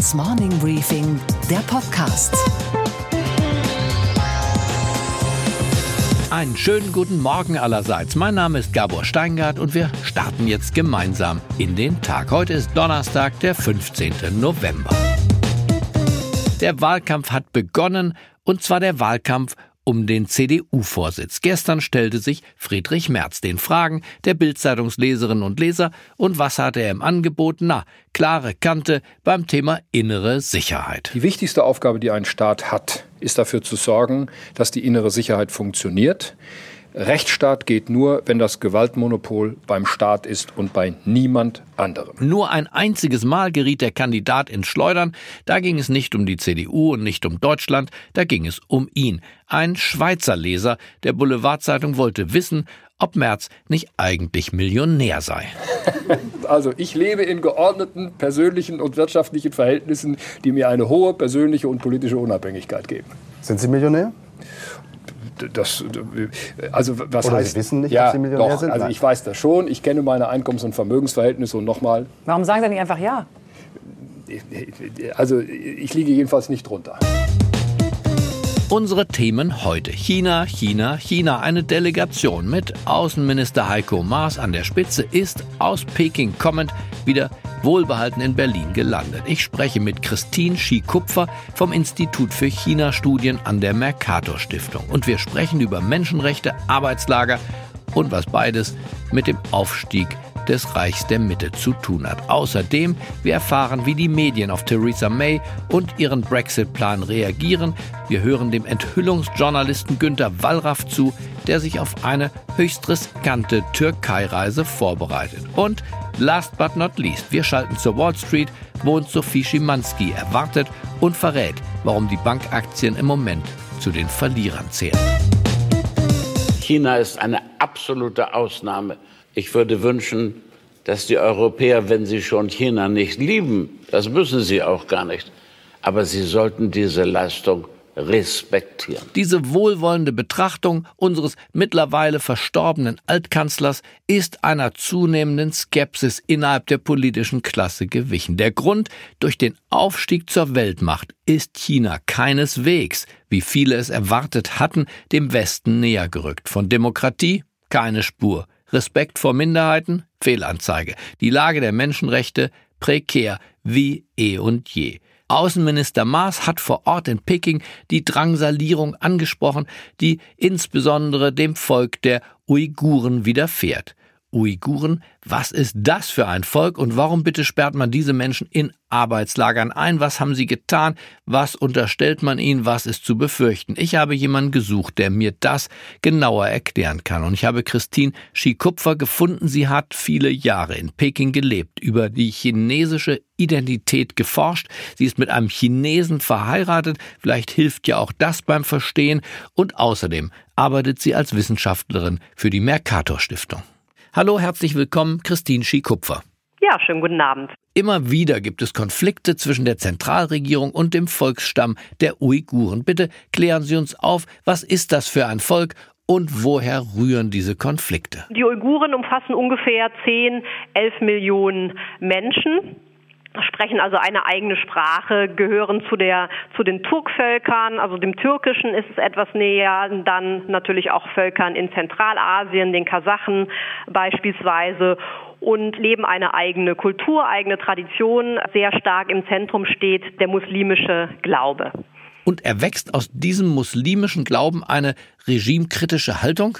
Handelsblatts Morning Briefing, der Podcast. Einen schönen guten Morgen allerseits. Mein Name ist Gabor Steingart und wir starten jetzt gemeinsam in den Tag. Heute ist Donnerstag, der 15. November. Der Wahlkampf hat begonnen und zwar der Wahlkampf um den CDU-Vorsitz. Gestern stellte sich Friedrich Merz den Fragen der Bildzeitungsleserinnen und Leser und was hatte er im Angebot? Na, klare Kante beim Thema innere Sicherheit. Die wichtigste Aufgabe, die ein Staat hat, ist dafür zu sorgen, dass die innere Sicherheit funktioniert. Rechtsstaat geht nur, wenn das Gewaltmonopol beim Staat ist und bei niemand anderem. Nur ein einziges Mal geriet der Kandidat ins Schleudern. Da ging es nicht um die CDU und nicht um Deutschland, da ging es um ihn. Ein Schweizer Leser der Boulevardzeitung wollte wissen, ob Merz nicht eigentlich Millionär sei. Also ich lebe in geordneten persönlichen und wirtschaftlichen Verhältnissen, die mir eine hohe persönliche und politische Unabhängigkeit geben. Sind Sie Millionär? Das, also was Oder heißt, Sie wissen nicht, ja, ob Sie Millionär doch, sind? Also Nein. ich weiß das schon. Ich kenne meine Einkommens- und Vermögensverhältnisse und nochmal, Warum sagen Sie nicht einfach ja? also ich liege jedenfalls nicht drunter. Unsere Themen heute. China, China, China. Eine Delegation mit Außenminister Heiko Maas an der Spitze ist aus Peking kommend wieder wohlbehalten in Berlin gelandet. Ich spreche mit Christine Schie-Kupfer vom Institut für China-Studien an der Mercator Stiftung. Und wir sprechen über Menschenrechte, Arbeitslager und was beides mit dem Aufstieg des Reichs der Mitte zu tun hat. Außerdem, wir erfahren, wie die Medien auf Theresa May und ihren Brexit-Plan reagieren. Wir hören dem Enthüllungsjournalisten Günter Wallraff zu, der sich auf eine höchst riskante Türkei-Reise vorbereitet. Und last but not least, wir schalten zur Wall Street, wo uns Sophie Schimanski erwartet und verrät, warum die Bankaktien im Moment zu den Verlierern zählen. China ist eine absolute Ausnahme. Ich würde wünschen, dass die Europäer, wenn sie schon China nicht lieben, das müssen sie auch gar nicht, aber sie sollten diese Leistung respektieren. Diese wohlwollende Betrachtung unseres mittlerweile verstorbenen Altkanzlers ist einer zunehmenden Skepsis innerhalb der politischen Klasse gewichen. Der Grund, durch den Aufstieg zur Weltmacht ist China keineswegs, wie viele es erwartet hatten, dem Westen näher gerückt. Von Demokratie keine Spur. Respekt vor Minderheiten? Fehlanzeige. Die Lage der Menschenrechte? Prekär wie eh und je. Außenminister Maas hat vor Ort in Peking die Drangsalierung angesprochen, die insbesondere dem Volk der Uiguren widerfährt. Uiguren, was ist das für ein Volk und warum bitte sperrt man diese Menschen in Arbeitslagern ein? Was haben sie getan? Was unterstellt man ihnen? Was ist zu befürchten? Ich habe jemanden gesucht, der mir das genauer erklären kann. Und ich habe Christine Schikupfer gefunden. Sie hat viele Jahre in Peking gelebt, über die chinesische Identität geforscht. Sie ist mit einem Chinesen verheiratet. Vielleicht hilft ja auch das beim Verstehen. Und außerdem arbeitet sie als Wissenschaftlerin für die Mercator Stiftung. Hallo, herzlich willkommen, Christine Schikupfer. Ja, schönen guten Abend. Immer wieder gibt es Konflikte zwischen der Zentralregierung und dem Volksstamm der Uiguren. Bitte klären Sie uns auf, was ist das für ein Volk und woher rühren diese Konflikte? Die Uiguren umfassen ungefähr 10, 11 Millionen Menschen sprechen also eine eigene Sprache, gehören zu der zu den Turkvölkern, also dem Türkischen ist es etwas näher, dann natürlich auch Völkern in Zentralasien, den Kasachen beispielsweise und leben eine eigene Kultur, eigene Tradition. Sehr stark im Zentrum steht der muslimische Glaube. Und erwächst aus diesem muslimischen Glauben eine regimekritische Haltung?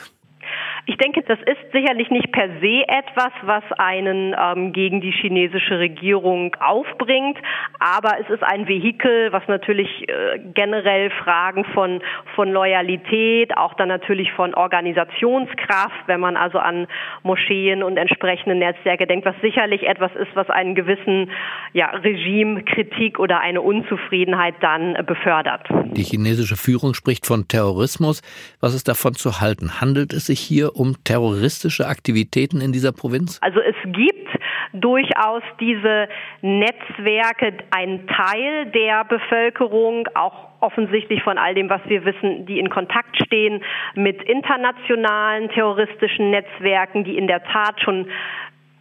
Ich denke, das ist sicherlich nicht per se etwas, was einen ähm, gegen die chinesische Regierung aufbringt, aber es ist ein Vehikel, was natürlich äh, generell Fragen von, von Loyalität, auch dann natürlich von Organisationskraft, wenn man also an Moscheen und entsprechende Netzwerke denkt, was sicherlich etwas ist, was einen gewissen ja, Regimekritik oder eine Unzufriedenheit dann befördert. Die chinesische Führung spricht von Terrorismus. Was ist davon zu halten? Handelt es sich hier um terroristische Aktivitäten in dieser Provinz? Also es gibt durchaus diese Netzwerke, ein Teil der Bevölkerung, auch offensichtlich von all dem, was wir wissen, die in Kontakt stehen mit internationalen terroristischen Netzwerken, die in der Tat schon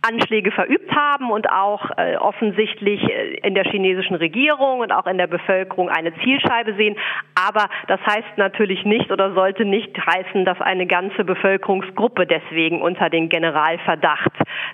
Anschläge verübt haben und auch äh, offensichtlich äh, in der chinesischen Regierung und auch in der Bevölkerung eine Zielscheibe sehen. Aber das heißt natürlich nicht oder sollte nicht heißen, dass eine ganze Bevölkerungsgruppe deswegen unter den Generalverdacht,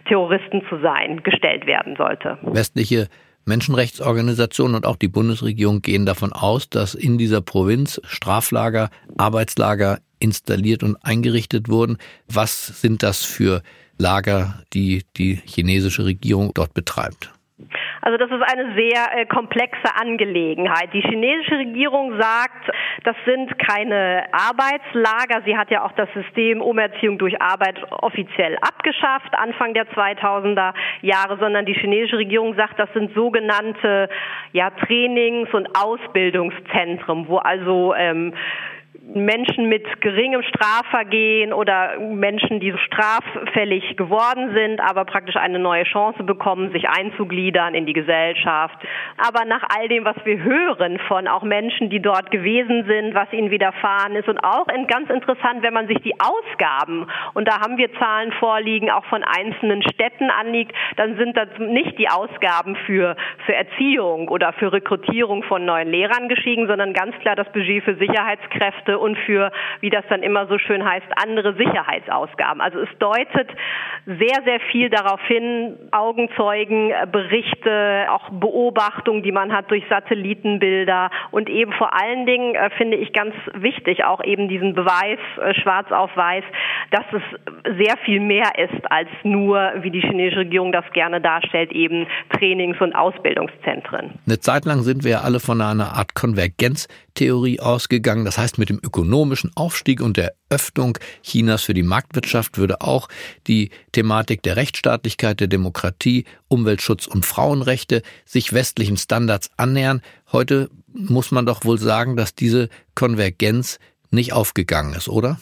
Terroristen zu sein, gestellt werden sollte. Westliche Menschenrechtsorganisationen und auch die Bundesregierung gehen davon aus, dass in dieser Provinz Straflager, Arbeitslager installiert und eingerichtet wurden. Was sind das für Lager, die die chinesische Regierung dort betreibt? Also das ist eine sehr äh, komplexe Angelegenheit. Die chinesische Regierung sagt, das sind keine Arbeitslager. Sie hat ja auch das System Umerziehung durch Arbeit offiziell abgeschafft, Anfang der 2000er Jahre, sondern die chinesische Regierung sagt, das sind sogenannte ja, Trainings- und Ausbildungszentren, wo also ähm, Menschen mit geringem Strafvergehen oder Menschen, die straffällig geworden sind, aber praktisch eine neue Chance bekommen, sich einzugliedern in die Gesellschaft. Aber nach all dem, was wir hören von auch Menschen, die dort gewesen sind, was ihnen widerfahren ist und auch ganz interessant, wenn man sich die Ausgaben, und da haben wir Zahlen vorliegen, auch von einzelnen Städten anliegt, dann sind das nicht die Ausgaben für, für Erziehung oder für Rekrutierung von neuen Lehrern gestiegen, sondern ganz klar das Budget für Sicherheitskräfte und für, wie das dann immer so schön heißt, andere Sicherheitsausgaben. Also es deutet sehr, sehr viel darauf hin, Augenzeugen, Berichte, auch Beobachtungen, die man hat durch Satellitenbilder und eben vor allen Dingen äh, finde ich ganz wichtig auch eben diesen Beweis äh, schwarz auf weiß, dass es sehr viel mehr ist als nur, wie die chinesische Regierung das gerne darstellt, eben Trainings- und Ausbildungszentren. Eine Zeit lang sind wir alle von einer Art Konvergenztheorie ausgegangen. Das heißt, mit dem ökonomischen Aufstieg und der Öffnung Chinas für die Marktwirtschaft würde auch die Thematik der Rechtsstaatlichkeit, der Demokratie, Umweltschutz und Frauenrechte sich westlichen Standards annähern. Heute muss man doch wohl sagen, dass diese Konvergenz nicht aufgegangen ist, oder?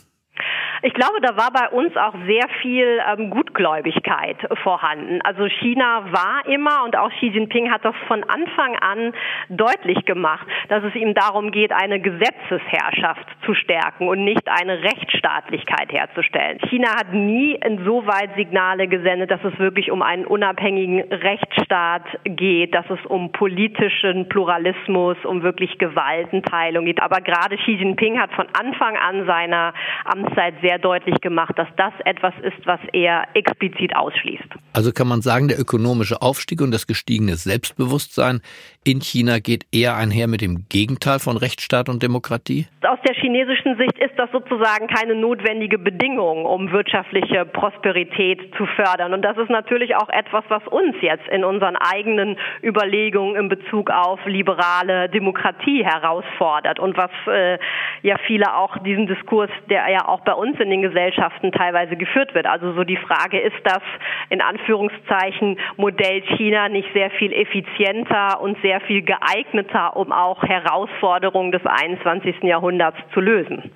Ich glaube, da war bei uns auch sehr viel ähm, Gutgläubigkeit vorhanden. Also China war immer und auch Xi Jinping hat das von Anfang an deutlich gemacht, dass es ihm darum geht, eine Gesetzesherrschaft zu stärken und nicht eine Rechtsstaatlichkeit herzustellen. China hat nie insoweit Signale gesendet, dass es wirklich um einen unabhängigen Rechtsstaat geht, dass es um politischen Pluralismus, um wirklich Gewaltenteilung geht. Aber gerade Xi Jinping hat von Anfang an seiner Amtszeit sehr sehr deutlich gemacht, dass das etwas ist, was er explizit ausschließt. Also kann man sagen, der ökonomische Aufstieg und das gestiegene Selbstbewusstsein in China geht eher einher mit dem Gegenteil von Rechtsstaat und Demokratie? Aus der chinesischen Sicht ist das sozusagen keine notwendige Bedingung, um wirtschaftliche Prosperität zu fördern. Und das ist natürlich auch etwas, was uns jetzt in unseren eigenen Überlegungen in Bezug auf liberale Demokratie herausfordert und was äh, ja viele auch diesen Diskurs, der ja auch bei uns in den Gesellschaften teilweise geführt wird. Also so die Frage, ist das in Anführungszeichen Modell China nicht sehr viel effizienter und sehr viel geeigneter, um auch Herausforderungen des 21. Jahrhunderts zu lösen?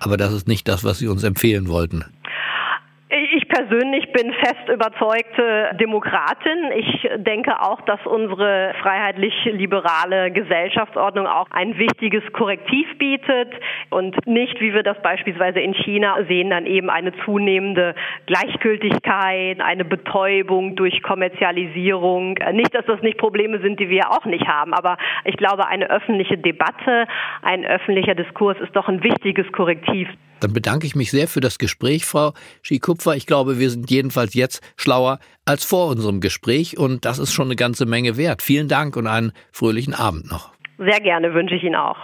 Aber das ist nicht das, was Sie uns empfehlen wollten. Ich persönlich bin fest überzeugte Demokratin. Ich denke auch, dass unsere freiheitlich-liberale Gesellschaftsordnung auch ein wichtiges Korrektiv bietet und nicht, wie wir das beispielsweise in China sehen, dann eben eine zunehmende Gleichgültigkeit, eine Betäubung durch Kommerzialisierung. Nicht, dass das nicht Probleme sind, die wir auch nicht haben, aber ich glaube, eine öffentliche Debatte, ein öffentlicher Diskurs ist doch ein wichtiges Korrektiv. Dann bedanke ich mich sehr für das Gespräch, Frau Schikupfer. Ich glaube, wir sind jedenfalls jetzt schlauer als vor unserem Gespräch und das ist schon eine ganze Menge wert. Vielen Dank und einen fröhlichen Abend noch. Sehr gerne wünsche ich Ihnen auch.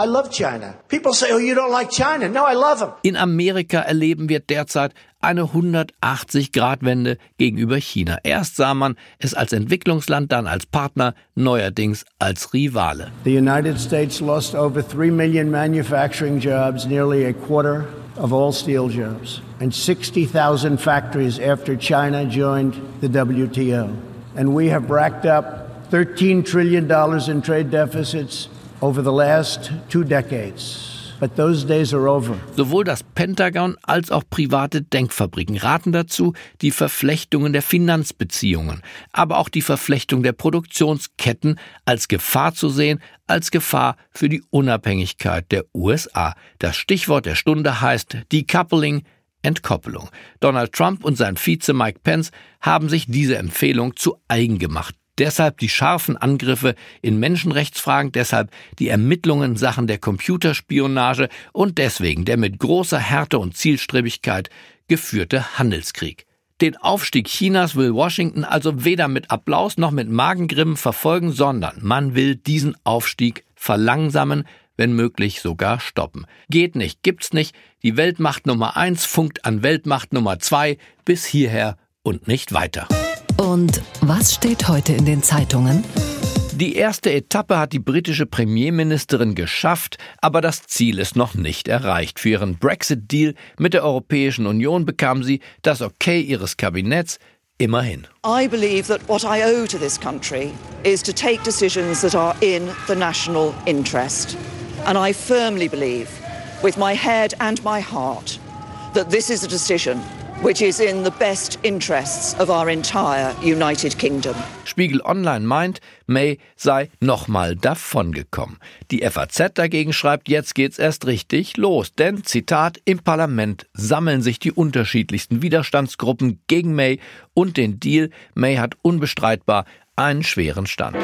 I love China. People say, oh, you don't like China. No, I love them. In Amerika erleben wir derzeit eine 180-Grad-Wende gegenüber China. Erst sah man es als Entwicklungsland, dann als Partner, neuerdings als Rivale. The United States lost over 3 million manufacturing jobs, nearly a quarter of all steel jobs, and 60,000 factories after China joined the WTO. And we have racked up $13 trillion in trade deficits over the last two decades. But those days are over. Sowohl das Pentagon als auch private Denkfabriken raten dazu, die Verflechtungen der Finanzbeziehungen, aber auch die Verflechtung der Produktionsketten als Gefahr zu sehen, als Gefahr für die Unabhängigkeit der USA. Das Stichwort der Stunde heißt Decoupling, Entkoppelung. Donald Trump und sein Vize Mike Pence haben sich diese Empfehlung zu eigen gemacht. Deshalb die scharfen Angriffe in Menschenrechtsfragen, deshalb die Ermittlungen in Sachen der Computerspionage und deswegen der mit großer Härte und Zielstrebigkeit geführte Handelskrieg. Den Aufstieg Chinas will Washington also weder mit Applaus noch mit Magengrimmen verfolgen, sondern man will diesen Aufstieg verlangsamen, wenn möglich sogar stoppen. Geht nicht, gibt's nicht. Die Weltmacht Nummer eins funkt an Weltmacht Nummer zwei bis hierher und nicht weiter. Und was steht heute in den Zeitungen? Die erste Etappe hat die britische Premierministerin geschafft, aber das Ziel ist noch nicht erreicht. Für ihren Brexit-Deal mit der Europäischen Union bekam sie das Okay ihres Kabinetts immerhin. I believe that what I owe to this country is to take decisions that are in the national interest. And I firmly believe, with my head and my heart, that this is a decision which is in the best interests of our entire United Kingdom. Spiegel Online meint, May sei nochmal davongekommen. Die FAZ dagegen schreibt, jetzt geht's erst richtig los, denn, Zitat, im Parlament sammeln sich die unterschiedlichsten Widerstandsgruppen gegen May und den Deal. May hat unbestreitbar einen schweren Stand.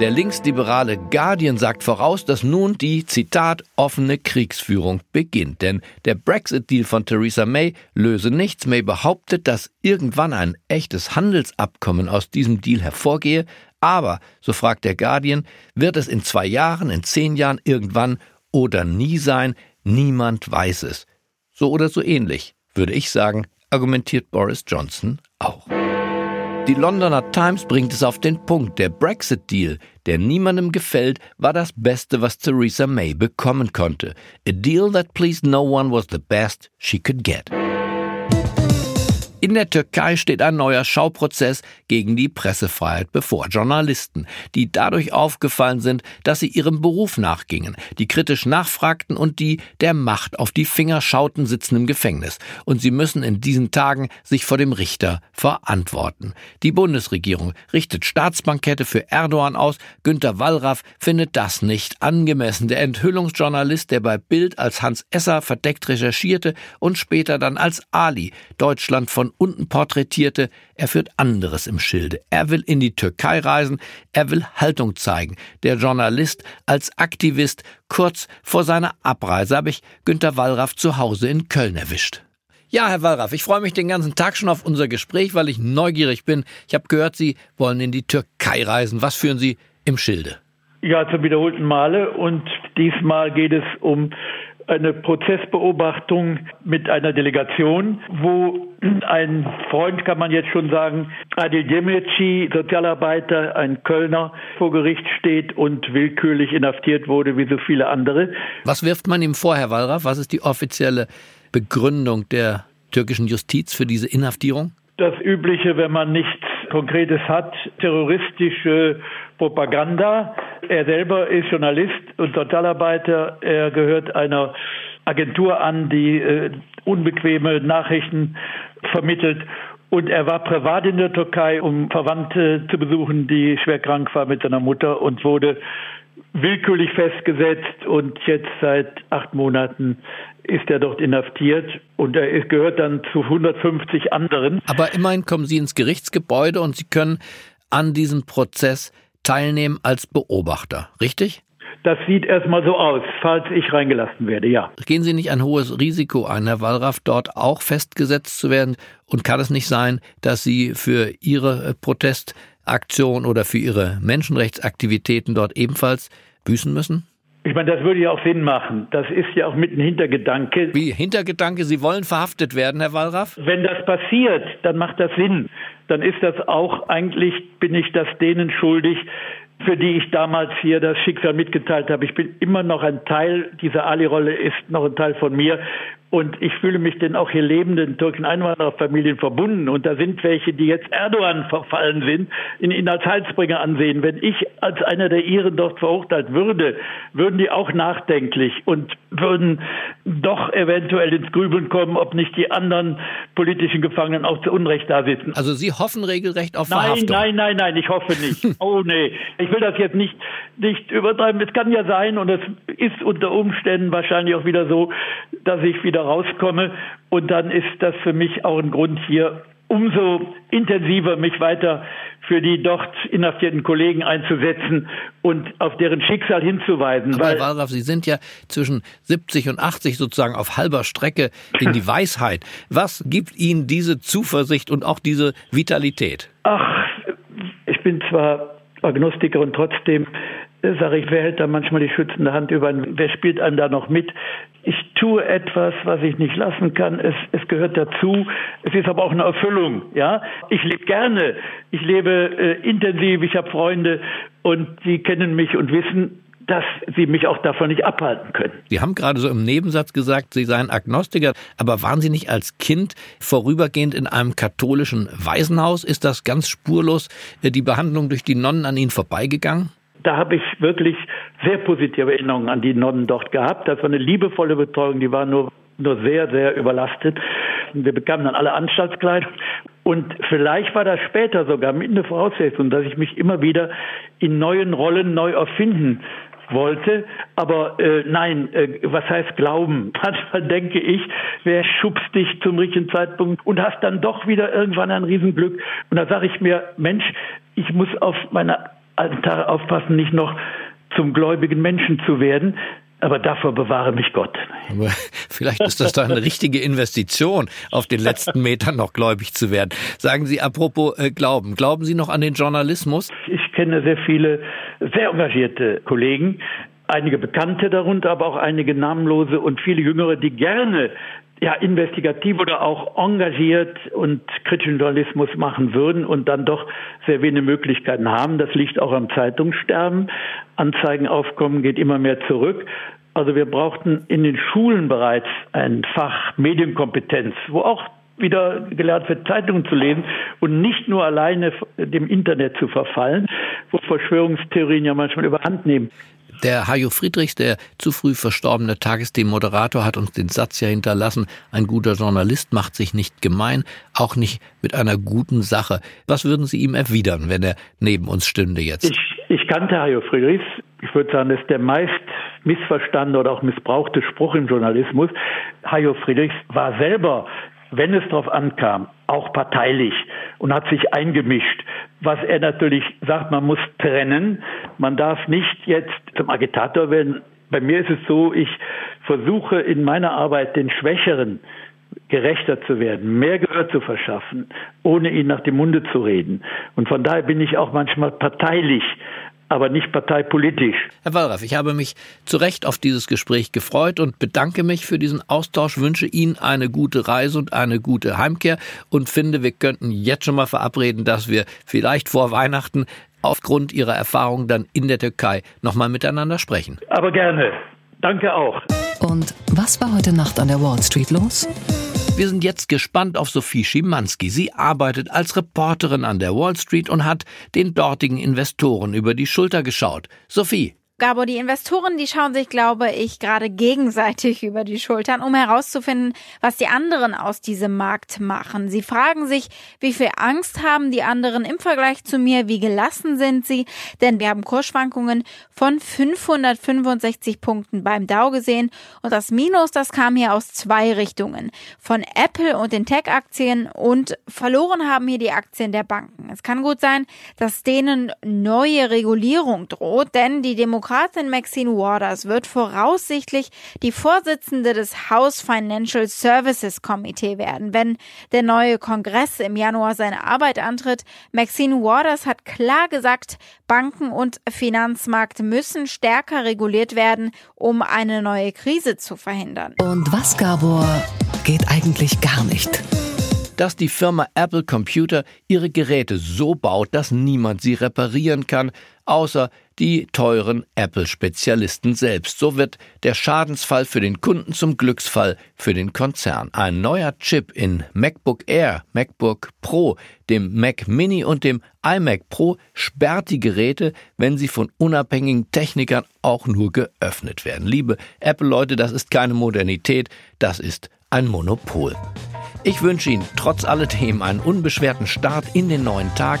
Der linksliberale Guardian sagt voraus, dass nun die, Zitat, offene Kriegsführung beginnt. Denn der Brexit-Deal von Theresa May löse nichts. May behauptet, dass irgendwann ein echtes Handelsabkommen aus diesem Deal hervorgehe. Aber, so fragt der Guardian, wird es in zwei Jahren, in zehn Jahren irgendwann oder nie sein? Niemand weiß es. So oder so ähnlich, würde ich sagen, argumentiert Boris Johnson auch. Die Londoner Times bringt es auf den Punkt. Der Brexit-Deal, der niemandem gefällt, war das Beste, was Theresa May bekommen konnte. A deal that pleased no one was the best she could get. In der Türkei steht ein neuer Schauprozess gegen die Pressefreiheit bevor. Journalisten, die dadurch aufgefallen sind, dass sie ihrem Beruf nachgingen, die kritisch nachfragten und die der Macht auf die Finger schauten, sitzen im Gefängnis. Und sie müssen in diesen Tagen sich vor dem Richter verantworten. Die Bundesregierung richtet Staatsbankette für Erdogan aus. Günter Wallraff findet das nicht angemessen. Der Enthüllungsjournalist, der bei Bild als Hans Esser verdeckt recherchierte und später dann als Ali Deutschland von unten porträtierte, er führt anderes im Schilde. Er will in die Türkei reisen, er will Haltung zeigen. Der Journalist als Aktivist, kurz vor seiner Abreise habe ich Günter Wallraff zu Hause in Köln erwischt. Ja, Herr Wallraff, ich freue mich den ganzen Tag schon auf unser Gespräch, weil ich neugierig bin. Ich habe gehört, Sie wollen in die Türkei reisen. Was führen Sie im Schilde? Ja, zum wiederholten Male. Und diesmal geht es um eine Prozessbeobachtung mit einer Delegation, wo ein Freund, kann man jetzt schon sagen, Adil Demirci, Sozialarbeiter, ein Kölner, vor Gericht steht und willkürlich inhaftiert wurde, wie so viele andere. Was wirft man ihm vor, Herr Wallraff? Was ist die offizielle Begründung der türkischen Justiz für diese Inhaftierung? Das Übliche, wenn man nichts Konkretes hat, terroristische Propaganda. Er selber ist Journalist und Sozialarbeiter. Er gehört einer Agentur an, die äh, unbequeme Nachrichten vermittelt. Und er war privat in der Türkei, um Verwandte zu besuchen, die schwer krank war mit seiner Mutter und wurde willkürlich festgesetzt und jetzt seit acht Monaten ist er dort inhaftiert und er gehört dann zu 150 anderen. Aber immerhin kommen Sie ins Gerichtsgebäude und Sie können an diesem Prozess teilnehmen als Beobachter, richtig? Das sieht erstmal so aus, falls ich reingelassen werde, ja. Gehen Sie nicht ein hohes Risiko ein, Herr Wallraff, dort auch festgesetzt zu werden? Und kann es nicht sein, dass Sie für Ihre Protestaktion oder für Ihre Menschenrechtsaktivitäten dort ebenfalls büßen müssen? Ich meine, das würde ja auch Sinn machen. Das ist ja auch mit ein Hintergedanke. Wie Hintergedanke? Sie wollen verhaftet werden, Herr Wallraff? Wenn das passiert, dann macht das Sinn. Dann ist das auch, eigentlich bin ich das denen schuldig, für die ich damals hier das Schicksal mitgeteilt habe. Ich bin immer noch ein Teil dieser Ali-Rolle, ist noch ein Teil von mir. Und ich fühle mich den auch hier lebenden türkischen Einwandererfamilien verbunden. Und da sind welche, die jetzt Erdogan verfallen sind, in ihn als Heilsbringer ansehen. Wenn ich als einer der Iren dort verurteilt würde, würden die auch nachdenklich und würden doch eventuell ins Grübeln kommen, ob nicht die anderen politischen Gefangenen auch zu Unrecht da sitzen. Also Sie hoffen regelrecht auf nein, Verhaftung? Nein, nein, nein, ich hoffe nicht. oh nee, ich will das jetzt nicht, nicht übertreiben. Es kann ja sein und es ist unter Umständen wahrscheinlich auch wieder so, dass ich wieder rauskomme und dann ist das für mich auch ein Grund hier umso intensiver mich weiter für die dort inhaftierten Kollegen einzusetzen und auf deren Schicksal hinzuweisen. Aber Herr Wallraff, Sie sind ja zwischen 70 und 80 sozusagen auf halber Strecke in die Weisheit. Was gibt Ihnen diese Zuversicht und auch diese Vitalität? Ach, ich bin zwar Agnostiker und trotzdem sage ich, wer hält da manchmal die schützende Hand über, wer spielt einem da noch mit? Ich tue etwas, was ich nicht lassen kann. Es, es gehört dazu. Es ist aber auch eine Erfüllung. Ja, ich lebe gerne. Ich lebe äh, intensiv. Ich habe Freunde und sie kennen mich und wissen, dass Sie mich auch davon nicht abhalten können. Sie haben gerade so im Nebensatz gesagt, Sie seien Agnostiker, aber waren Sie nicht als Kind vorübergehend in einem katholischen Waisenhaus? Ist das ganz spurlos äh, die Behandlung durch die Nonnen an Ihnen vorbeigegangen? Da habe ich wirklich sehr positive Erinnerungen an die Nonnen dort gehabt. Das war eine liebevolle Betreuung, die war nur, nur sehr, sehr überlastet. Wir bekamen dann alle Anstaltskleidung. Und vielleicht war das später sogar mit einer Voraussetzung, dass ich mich immer wieder in neuen Rollen neu erfinden wollte. Aber äh, nein, äh, was heißt Glauben? Manchmal denke ich, wer schubst dich zum richtigen Zeitpunkt und hast dann doch wieder irgendwann ein Riesenglück. Und da sage ich mir, Mensch, ich muss auf meine Altar aufpassen, nicht noch zum gläubigen Menschen zu werden. Aber davor bewahre mich Gott. Aber vielleicht ist das da eine richtige Investition, auf den letzten Metern noch gläubig zu werden. Sagen Sie apropos äh, Glauben, glauben Sie noch an den Journalismus? Ich kenne sehr viele sehr engagierte Kollegen, einige Bekannte darunter, aber auch einige namenlose und viele Jüngere, die gerne ja, investigativ oder auch engagiert und kritischen Journalismus machen würden und dann doch sehr wenige Möglichkeiten haben. Das liegt auch am Zeitungssterben. Anzeigenaufkommen geht immer mehr zurück. Also wir brauchten in den Schulen bereits ein Fach Medienkompetenz, wo auch wieder gelernt wird, Zeitungen zu lesen und nicht nur alleine dem Internet zu verfallen, wo Verschwörungstheorien ja manchmal überhand nehmen. Der Hajo Friedrichs, der zu früh verstorbene Tagesthemen-Moderator, hat uns den Satz ja hinterlassen, ein guter Journalist macht sich nicht gemein, auch nicht mit einer guten Sache. Was würden Sie ihm erwidern, wenn er neben uns stünde jetzt? Ich, ich kannte Hajo Friedrichs. Ich würde sagen, das ist der meist missverstandene oder auch missbrauchte Spruch im Journalismus. Hajo Friedrichs war selber wenn es darauf ankam, auch parteilich und hat sich eingemischt. Was er natürlich sagt, man muss trennen. Man darf nicht jetzt zum Agitator werden. Bei mir ist es so, ich versuche in meiner Arbeit den Schwächeren gerechter zu werden, mehr Gehör zu verschaffen, ohne ihnen nach dem Munde zu reden. Und von daher bin ich auch manchmal parteilich aber nicht parteipolitisch. Herr Wallraff, ich habe mich zu Recht auf dieses Gespräch gefreut und bedanke mich für diesen Austausch, wünsche Ihnen eine gute Reise und eine gute Heimkehr und finde, wir könnten jetzt schon mal verabreden, dass wir vielleicht vor Weihnachten aufgrund Ihrer Erfahrungen dann in der Türkei nochmal miteinander sprechen. Aber gerne. Danke auch. Und was war heute Nacht an der Wall Street los? Wir sind jetzt gespannt auf Sophie Schimanski. Sie arbeitet als Reporterin an der Wall Street und hat den dortigen Investoren über die Schulter geschaut. Sophie, Gabo, die Investoren, die schauen sich, glaube ich, gerade gegenseitig über die Schultern, um herauszufinden, was die anderen aus diesem Markt machen. Sie fragen sich, wie viel Angst haben die anderen im Vergleich zu mir, wie gelassen sind sie, denn wir haben Kursschwankungen von 565 Punkten beim Dow gesehen und das Minus, das kam hier aus zwei Richtungen, von Apple und den Tech-Aktien und verloren haben hier die Aktien der Banken. Es kann gut sein, dass denen neue Regulierung droht, denn die Demokraten Demokratin Maxine Waters wird voraussichtlich die Vorsitzende des House Financial Services Committee werden, wenn der neue Kongress im Januar seine Arbeit antritt. Maxine Waters hat klar gesagt, Banken und Finanzmarkt müssen stärker reguliert werden, um eine neue Krise zu verhindern. Und was, Gabor, geht eigentlich gar nicht? dass die Firma Apple Computer ihre Geräte so baut, dass niemand sie reparieren kann, außer die teuren Apple-Spezialisten selbst. So wird der Schadensfall für den Kunden zum Glücksfall für den Konzern. Ein neuer Chip in MacBook Air, MacBook Pro, dem Mac Mini und dem iMac Pro sperrt die Geräte, wenn sie von unabhängigen Technikern auch nur geöffnet werden. Liebe Apple-Leute, das ist keine Modernität, das ist ein Monopol. Ich wünsche Ihnen trotz alledem einen unbeschwerten Start in den neuen Tag.